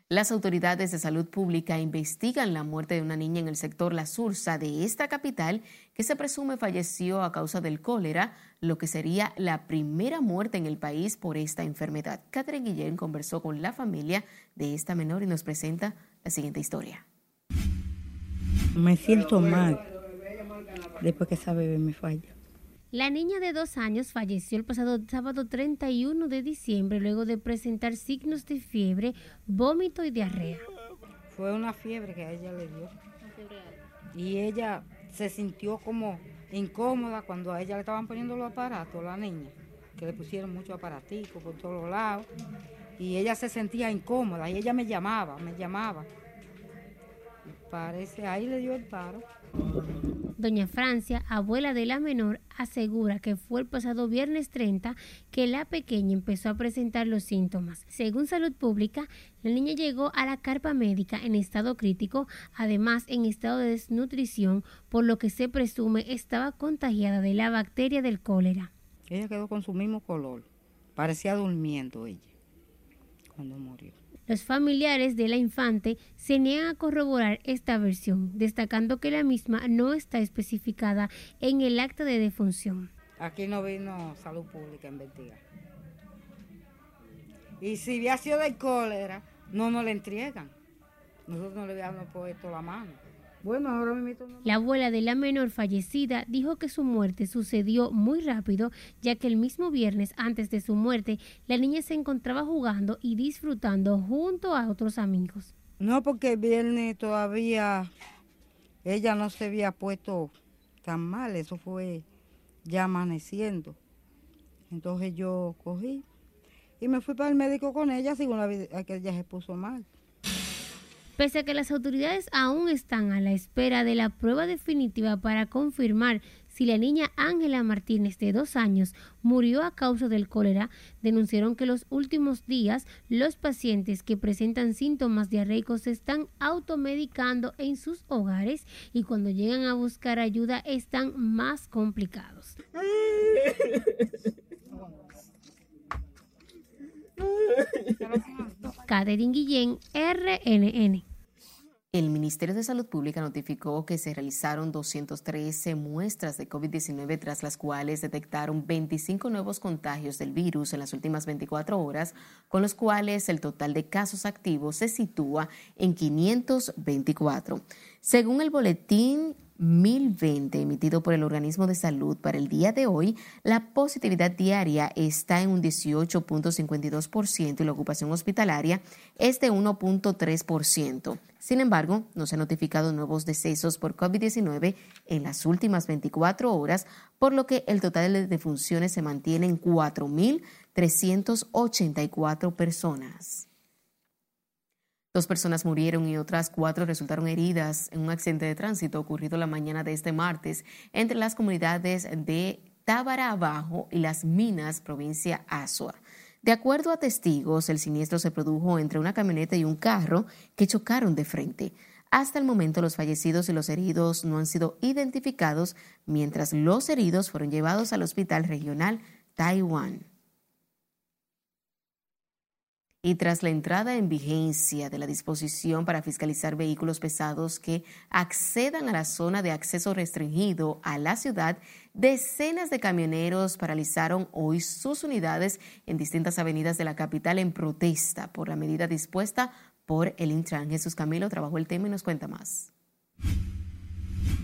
Las autoridades de salud pública investigan la muerte de una niña en el sector La Sursa de esta capital que se presume falleció a causa del cólera, lo que sería la primera muerte en el país por esta enfermedad. Catherine Guillén conversó con la familia de esta menor y nos presenta la siguiente historia. Me siento mal después que esa bebé me falla. La niña de dos años falleció el pasado sábado 31 de diciembre luego de presentar signos de fiebre, vómito y diarrea. Fue una fiebre que a ella le dio. Y ella se sintió como incómoda cuando a ella le estaban poniendo los aparatos, la niña, que le pusieron muchos aparaticos por todos lados. Y ella se sentía incómoda y ella me llamaba, me llamaba. Parece, ahí le dio el paro. Doña Francia, abuela de la menor, asegura que fue el pasado viernes 30 que la pequeña empezó a presentar los síntomas. Según Salud Pública, la niña llegó a la carpa médica en estado crítico, además en estado de desnutrición, por lo que se presume estaba contagiada de la bacteria del cólera. Ella quedó con su mismo color, parecía durmiendo ella cuando murió. Los familiares de la infante se niegan a corroborar esta versión, destacando que la misma no está especificada en el acta de defunción. Aquí no vino salud pública a investigar. Y si había sido de cólera, no nos la entregan. Nosotros no le habíamos puesto la mano. Bueno, ahora me meto La abuela de la menor fallecida dijo que su muerte sucedió muy rápido, ya que el mismo viernes antes de su muerte, la niña se encontraba jugando y disfrutando junto a otros amigos. No, porque el viernes todavía ella no se había puesto tan mal, eso fue ya amaneciendo. Entonces yo cogí y me fui para el médico con ella, según la que ella se puso mal. Pese a que las autoridades aún están a la espera de la prueba definitiva para confirmar si la niña Ángela Martínez de dos años murió a causa del cólera, denunciaron que los últimos días los pacientes que presentan síntomas diarreicos se están automedicando en sus hogares y cuando llegan a buscar ayuda están más complicados. Catherine Guillén, RNN. El Ministerio de Salud Pública notificó que se realizaron 213 muestras de COVID-19, tras las cuales detectaron 25 nuevos contagios del virus en las últimas 24 horas, con los cuales el total de casos activos se sitúa en 524. Según el boletín 1020 emitido por el organismo de salud para el día de hoy, la positividad diaria está en un 18.52% y la ocupación hospitalaria es de 1.3%. Sin embargo, no se han notificado nuevos decesos por COVID-19 en las últimas 24 horas, por lo que el total de defunciones se mantiene en 4.384 personas. Dos personas murieron y otras cuatro resultaron heridas en un accidente de tránsito ocurrido la mañana de este martes entre las comunidades de Tábara Abajo y Las Minas, provincia Azua. De acuerdo a testigos, el siniestro se produjo entre una camioneta y un carro que chocaron de frente. Hasta el momento los fallecidos y los heridos no han sido identificados, mientras los heridos fueron llevados al Hospital Regional Taiwán. Y tras la entrada en vigencia de la disposición para fiscalizar vehículos pesados que accedan a la zona de acceso restringido a la ciudad, decenas de camioneros paralizaron hoy sus unidades en distintas avenidas de la capital en protesta por la medida dispuesta por el Intran. Jesús Camilo trabajó el tema y nos cuenta más.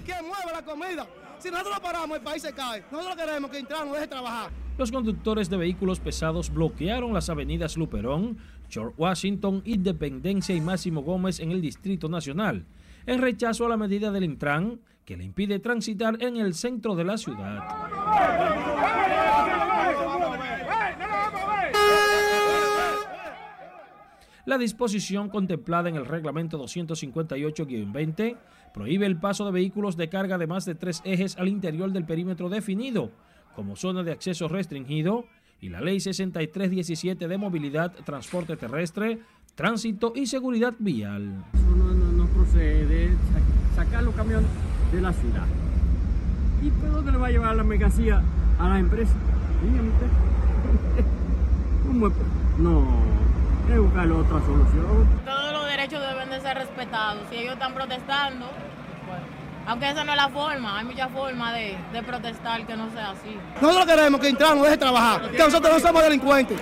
¿Quién mueve la comida? Si nosotros lo paramos, el país se cae. Nosotros queremos que Intran deje trabajar. Los conductores de vehículos pesados bloquearon las avenidas Luperón, George Washington, Independencia y Máximo Gómez en el Distrito Nacional, en rechazo a la medida del Intran que le impide transitar en el centro de la ciudad. La disposición contemplada en el reglamento 258-20 prohíbe el paso de vehículos de carga de más de tres ejes al interior del perímetro definido como zona de acceso restringido y la Ley 6317 de Movilidad, Transporte Terrestre, Tránsito y Seguridad Vial. No, no, no procede sacar los camiones de la ciudad. ¿Y por dónde le va a llevar la mercancía a la empresa? Dígame usted. No que buscar otra solución. Todos los derechos deben de ser respetados. Si ellos están protestando, aunque esa no es la forma, hay muchas formas de, de, protestar que no sea así. Nosotros queremos que Intran nos deje trabajar, que nosotros no somos delincuentes.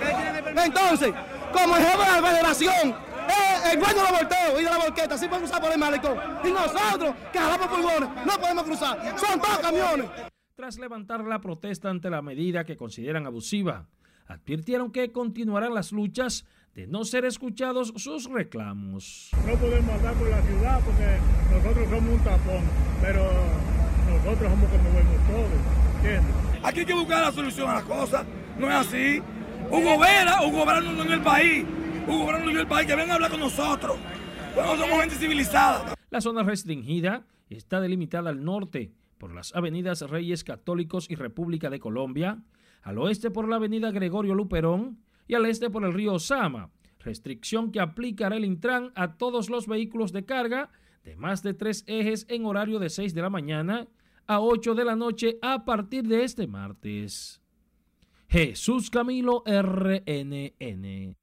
Entonces, como el jefe de la federación, eh, el dueño de los volteos y de la volqueta, así podemos usar por el malecón. Y nosotros, que jalamos pulmones, no podemos cruzar. Son todos camiones. Tras levantar la protesta ante la medida que consideran abusiva, advirtieron que continuarán las luchas de no ser escuchados sus reclamos. No podemos andar por la ciudad porque nosotros somos un tapón, pero nosotros somos como vemos todos, ¿entiendes? Aquí hay que buscar la solución a la cosa, no es así. Hugo Vera, Hugo Vera no en el país, Hugo Vera no en el país, que venga a hablar con nosotros. Nosotros somos gente civilizada. La zona restringida está delimitada al norte por las avenidas Reyes Católicos y República de Colombia, al oeste por la avenida Gregorio Luperón, y al este por el río Sama, restricción que aplicará el Intran a todos los vehículos de carga de más de tres ejes en horario de 6 de la mañana a 8 de la noche a partir de este martes. Jesús Camilo RNN.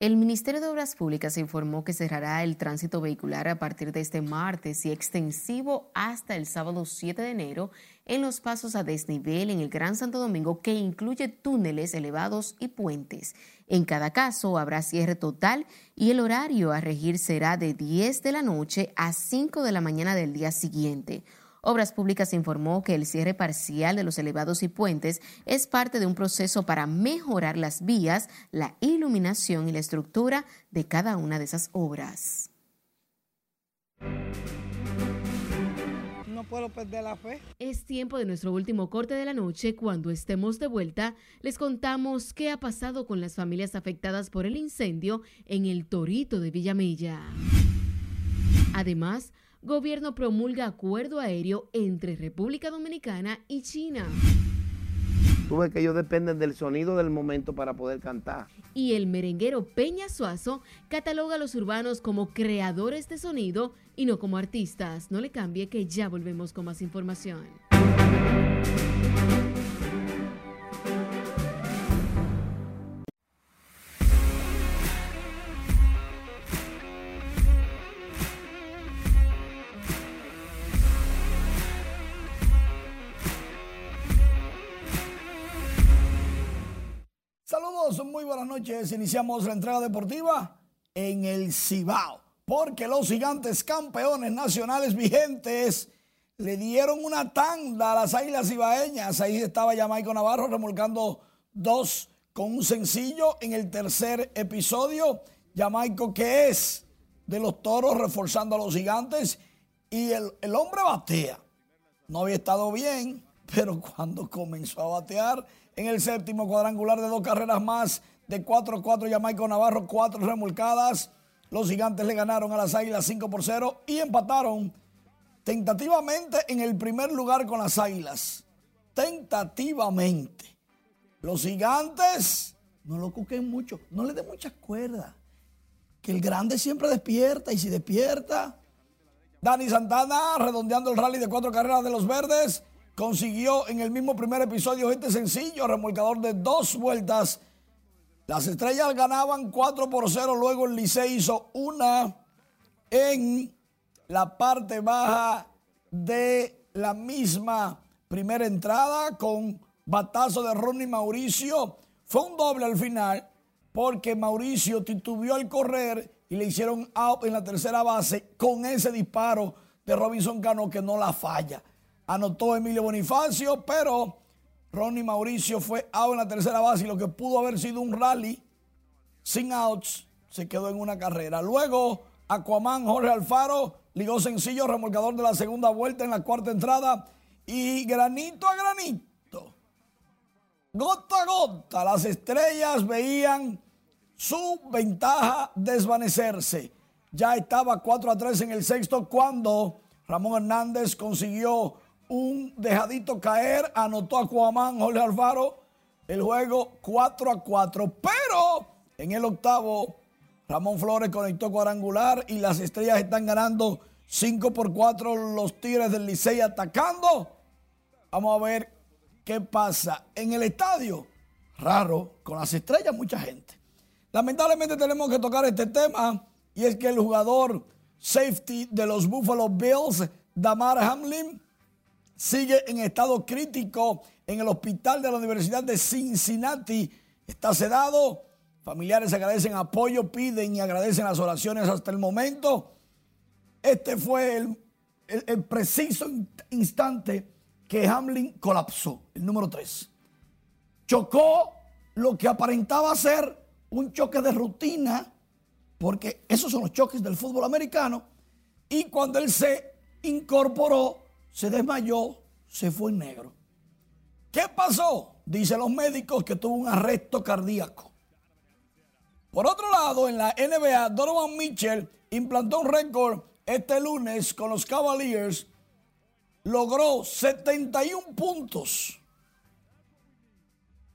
El Ministerio de Obras Públicas informó que cerrará el tránsito vehicular a partir de este martes y extensivo hasta el sábado 7 de enero en los pasos a desnivel en el Gran Santo Domingo que incluye túneles elevados y puentes. En cada caso habrá cierre total y el horario a regir será de 10 de la noche a 5 de la mañana del día siguiente. Obras Públicas informó que el cierre parcial de los elevados y puentes es parte de un proceso para mejorar las vías, la iluminación y la estructura de cada una de esas obras. No puedo perder la fe. Es tiempo de nuestro último corte de la noche. Cuando estemos de vuelta, les contamos qué ha pasado con las familias afectadas por el incendio en el Torito de Villamella. Además, gobierno promulga acuerdo aéreo entre República Dominicana y China. Tú ves que ellos dependen del sonido del momento para poder cantar. Y el merenguero Peña Suazo cataloga a los urbanos como creadores de sonido y no como artistas. No le cambie que ya volvemos con más información. Muy buenas noches. Iniciamos la entrega deportiva en el Cibao, porque los gigantes campeones nacionales vigentes le dieron una tanda a las águilas cibaeñas. Ahí estaba Jamaico Navarro remolcando dos con un sencillo en el tercer episodio. Jamaico que es de los toros reforzando a los gigantes y el, el hombre batea. No había estado bien, pero cuando comenzó a batear en el séptimo cuadrangular de dos carreras más de 4-4 Jamaico Navarro, cuatro remolcadas. Los gigantes le ganaron a las águilas 5 por 0 y empataron tentativamente en el primer lugar con las águilas. Tentativamente. Los gigantes no lo cuquen mucho, no le den mucha cuerda. Que el grande siempre despierta y si despierta. Dani Santana, redondeando el rally de cuatro carreras de los verdes, consiguió en el mismo primer episodio este sencillo, remolcador de dos vueltas. Las estrellas ganaban 4 por 0, luego el Licey hizo una en la parte baja de la misma primera entrada con batazo de Ronnie Mauricio. Fue un doble al final porque Mauricio titubeó al correr y le hicieron out en la tercera base con ese disparo de Robinson Cano que no la falla. Anotó Emilio Bonifacio, pero Ronnie Mauricio fue out en la tercera base y lo que pudo haber sido un rally sin outs se quedó en una carrera. Luego, Aquaman Jorge Alfaro ligó sencillo, remolcador de la segunda vuelta en la cuarta entrada y granito a granito, gota a gota, las estrellas veían su ventaja desvanecerse. Ya estaba 4 a 3 en el sexto cuando Ramón Hernández consiguió un dejadito caer, anotó a Cuamán, Jorge Alfaro, el juego 4 a 4. Pero en el octavo, Ramón Flores conectó cuadrangular y las estrellas están ganando 5 por 4 los Tigres del Licey atacando. Vamos a ver qué pasa. En el estadio, raro, con las estrellas mucha gente. Lamentablemente tenemos que tocar este tema y es que el jugador safety de los Buffalo Bills, Damar Hamlin, sigue en estado crítico en el hospital de la Universidad de Cincinnati. Está sedado. Familiares agradecen apoyo, piden y agradecen las oraciones hasta el momento. Este fue el, el- el preciso in- instante que Hamlin colapsó, el número 3. Chocó lo que aparentaba ser un choque de rutina, porque esos son los choques del fútbol americano, y cuando él se incorporó, se desmayó, se fue en negro. ¿Qué pasó? Dicen los médicos que tuvo un arresto cardíaco. Por otro lado, en la NBA, Donovan Mitchell implantó un récord este lunes con los Cavaliers. Logró 71 puntos,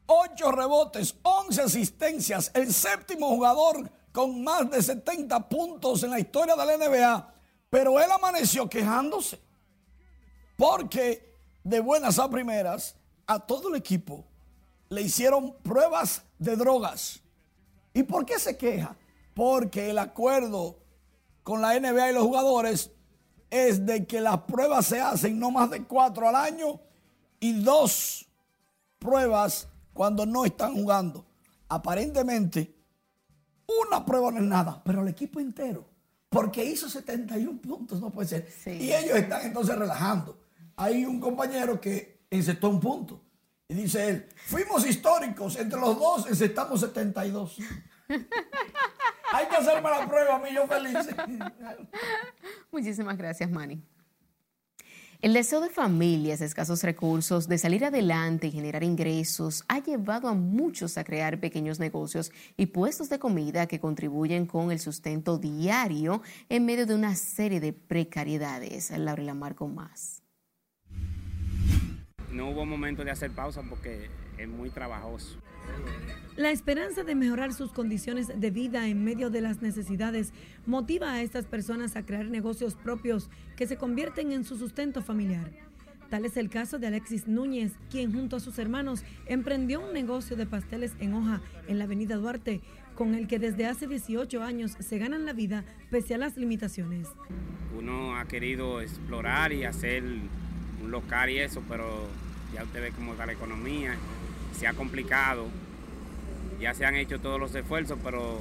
8 rebotes, 11 asistencias, el séptimo jugador con más de 70 puntos en la historia de la NBA. Pero él amaneció quejándose porque de buenas a primeras a todo el equipo le hicieron pruebas de drogas. ¿Y por qué se queja? Porque el acuerdo con la NBA y los jugadores es de que las pruebas se hacen no más de cuatro al año y dos pruebas cuando no están jugando. Aparentemente, una prueba no es nada, pero el equipo entero, porque hizo 71 puntos, no puede ser. Y ellos están entonces relajando. Hay un compañero que encestó un punto. Y dice él, fuimos históricos, entre los dos encestamos 72. Hay que hacerme la prueba, a mí yo feliz. Muchísimas gracias, Manny. El deseo de familias de escasos recursos de salir adelante y generar ingresos ha llevado a muchos a crear pequeños negocios y puestos de comida que contribuyen con el sustento diario en medio de una serie de precariedades. Laurela Marco más. No hubo momento de hacer pausa porque es muy trabajoso. La esperanza de mejorar sus condiciones de vida en medio de las necesidades motiva a estas personas a crear negocios propios que se convierten en su sustento familiar. Tal es el caso de Alexis Núñez, quien junto a sus hermanos emprendió un negocio de pasteles en hoja en la avenida Duarte, con el que desde hace 18 años se ganan la vida pese a las limitaciones. Uno ha querido explorar y hacer un local y eso, pero ya usted ve cómo está la economía, se ha complicado, ya se han hecho todos los esfuerzos, pero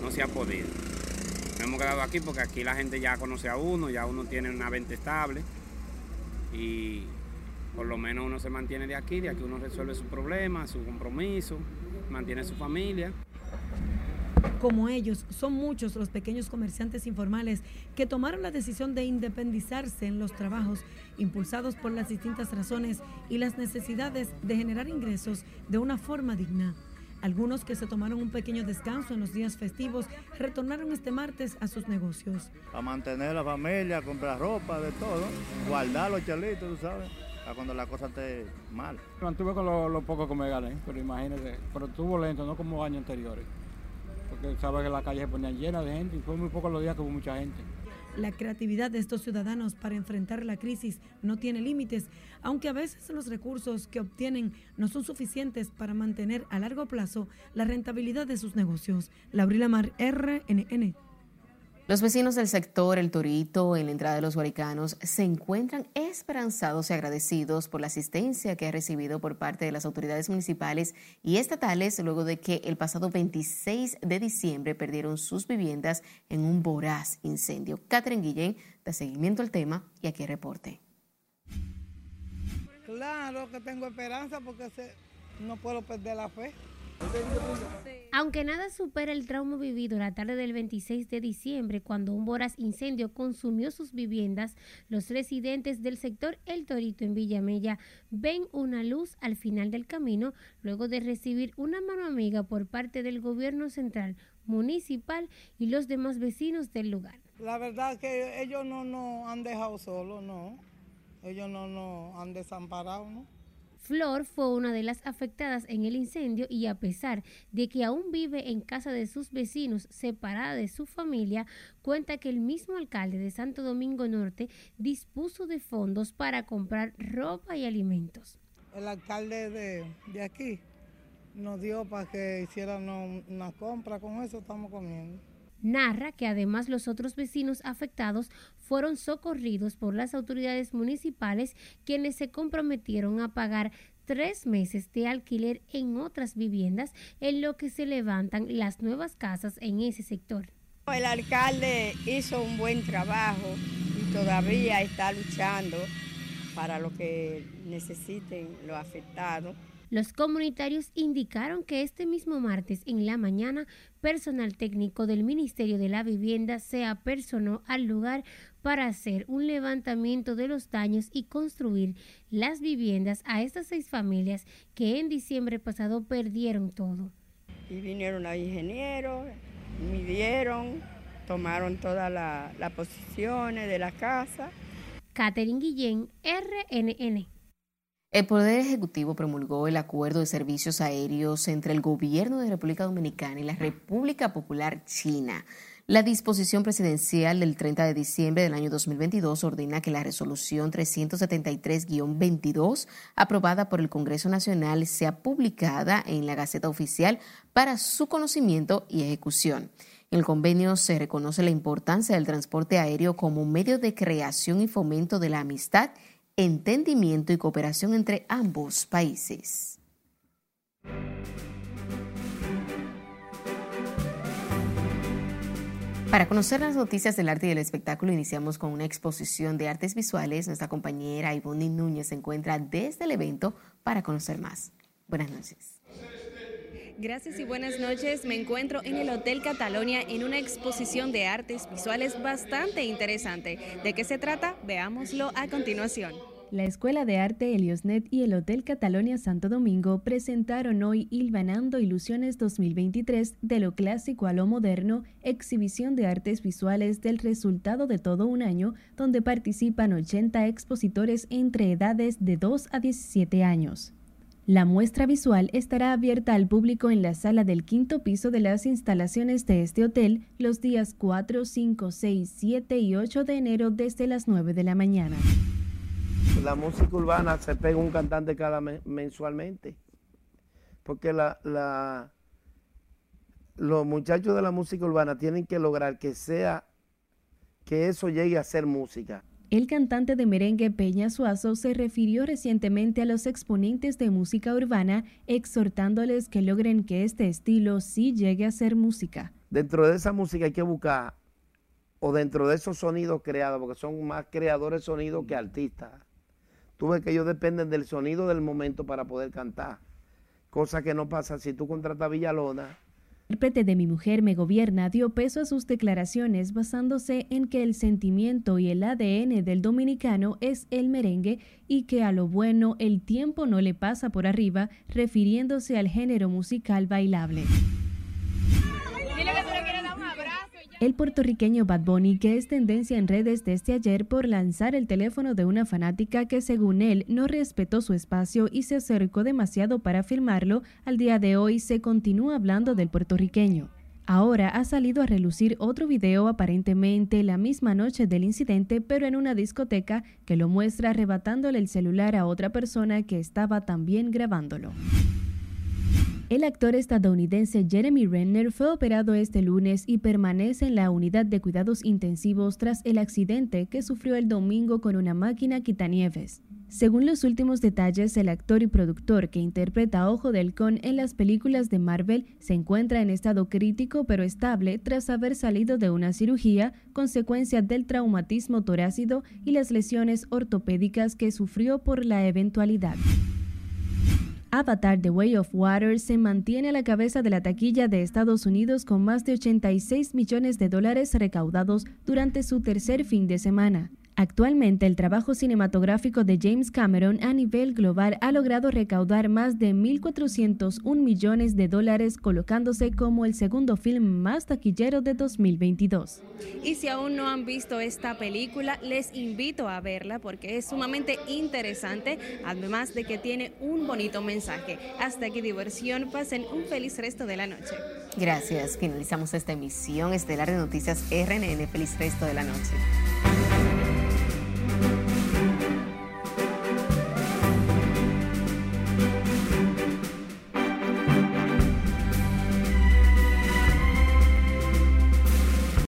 no se ha podido. Nos hemos quedado aquí porque aquí la gente ya conoce a uno, ya uno tiene una venta estable y por lo menos uno se mantiene de aquí, de aquí uno resuelve su problema, su compromiso, mantiene su familia. Como ellos, son muchos los pequeños comerciantes informales que tomaron la decisión de independizarse en los trabajos, impulsados por las distintas razones y las necesidades de generar ingresos de una forma digna. Algunos que se tomaron un pequeño descanso en los días festivos retornaron este martes a sus negocios. a mantener la familia, a comprar ropa, de todo, guardar los chelitos, tú sabes, a cuando la cosa esté mal. Mantuve con lo, lo poco que me gané, pero imagínate, pero estuvo lento, no como años anteriores. Sabes que la calle se ponía llena de gente y fue muy poco los días que hubo mucha gente. La creatividad de estos ciudadanos para enfrentar la crisis no tiene límites, aunque a veces los recursos que obtienen no son suficientes para mantener a largo plazo la rentabilidad de sus negocios. Laurila Mar, RNN. Los vecinos del sector El Torito, en la entrada de los Guaricanos, se encuentran esperanzados y agradecidos por la asistencia que ha recibido por parte de las autoridades municipales y estatales luego de que el pasado 26 de diciembre perdieron sus viviendas en un voraz incendio. Catherine Guillén da seguimiento al tema y aquí reporte. Claro que tengo esperanza porque no puedo perder la fe. Aunque nada supera el trauma vivido la tarde del 26 de diciembre cuando un voraz incendio consumió sus viviendas, los residentes del sector El Torito en Villamella ven una luz al final del camino luego de recibir una mano amiga por parte del gobierno central, municipal y los demás vecinos del lugar. La verdad que ellos no nos han dejado solos, no. Ellos no nos han desamparado, ¿no? Flor fue una de las afectadas en el incendio y a pesar de que aún vive en casa de sus vecinos separada de su familia, cuenta que el mismo alcalde de Santo Domingo Norte dispuso de fondos para comprar ropa y alimentos. El alcalde de, aquí nos dio para que hicieran una compra, con eso estamos comiendo. Narra que además los otros vecinos afectados fueron socorridos por las autoridades municipales quienes se comprometieron a pagar tres meses de alquiler en otras viviendas en lo que se levantan las nuevas casas en ese sector. El alcalde hizo un buen trabajo y todavía está luchando para lo que necesiten los afectados. Los comunitarios indicaron que este mismo martes en la mañana, personal técnico del Ministerio de la Vivienda se apersonó al lugar para hacer un levantamiento de los daños y construir las viviendas a estas seis familias que en diciembre pasado perdieron todo. Y vinieron los ingenieros, midieron, tomaron todas las posiciones de la casa. Catherine Guillén, RNN. El Poder Ejecutivo promulgó el acuerdo de servicios aéreos entre el Gobierno de República Dominicana y la República Popular China la disposición presidencial del 30 de diciembre del año 2022 ordena que la resolución 373-22, aprobada por el Congreso Nacional, sea publicada en la Gaceta Oficial para su conocimiento y ejecución. En el convenio se reconoce la importancia del transporte aéreo como medio de creación y fomento de la amistad, entendimiento y cooperación entre ambos países. Para conocer las noticias del arte y del espectáculo, iniciamos con una exposición de artes visuales. Nuestra compañera Ivonne Núñez se encuentra desde el evento para conocer más. Buenas noches. Gracias y buenas noches. Me encuentro en el Hotel Catalonia en una exposición de artes visuales bastante interesante. ¿De qué se trata? Veámoslo a continuación. La Escuela de Arte Eliosnet y el Hotel Catalonia Santo Domingo presentaron hoy Ilvanando Ilusiones 2023 de lo clásico a lo moderno, exhibición de artes visuales del resultado de todo un año, donde participan 80 expositores entre edades de 2 a 17 años. La muestra visual estará abierta al público en la sala del quinto piso de las instalaciones de este hotel los días 4, 5, 6, 7 y 8 de enero desde las 9 de la mañana la música urbana se pega un cantante cada mensualmente. Porque la, los muchachos de la música urbana tienen que lograr que sea, que eso llegue a ser música. El cantante de merengue Peña Suazo se refirió recientemente a los exponentes de música urbana, exhortándoles que logren que este estilo sí llegue a ser música. Dentro de esa música hay que buscar, o dentro de esos sonidos creados, porque son más creadores sonidos que artistas Tú ves que ellos dependen del sonido del momento para poder cantar. Cosa que no pasa si tú contratas a Villalona. Intérprete de Mi Mujer Me Gobierna dio peso a sus declaraciones basándose en que el sentimiento y el ADN del dominicano es el merengue y que a lo bueno el tiempo no le pasa por arriba, refiriéndose al género musical bailable. El puertorriqueño Bad Bunny, que es tendencia en redes desde ayer por lanzar el teléfono de una fanática que según él no respetó su espacio y se acercó demasiado para filmarlo, al día de hoy se continúa hablando del puertorriqueño. Ahora ha salido a relucir otro video aparentemente la misma noche del incidente, pero en una discoteca que lo muestra arrebatándole el celular a otra persona que estaba también grabándolo. El actor estadounidense Jeremy Renner fue operado este lunes y permanece en la unidad de cuidados intensivos tras el accidente que sufrió el domingo con una máquina quitanieves. Según los últimos detalles, el actor y productor que interpreta a Ojo de Halcón en las películas de Marvel se encuentra en estado crítico pero estable tras haber salido de una cirugía consecuencia del traumatismo torácido y las lesiones ortopédicas que sufrió por la eventualidad. Avatar The Way of Water se mantiene a la cabeza de la taquilla de Estados Unidos con más de 86 millones de dólares recaudados durante su tercer fin de semana. Actualmente, el trabajo cinematográfico de James Cameron a nivel global ha logrado recaudar más de 1.401 millones de dólares, colocándose como el segundo film más taquillero de 2022. Y si aún no han visto esta película, les invito a verla porque es sumamente interesante, además de que tiene un bonito mensaje. Hasta aquí diversión, pasen un feliz resto de la noche. Gracias, finalizamos esta emisión estelar de Noticias RNN. Feliz resto de la noche.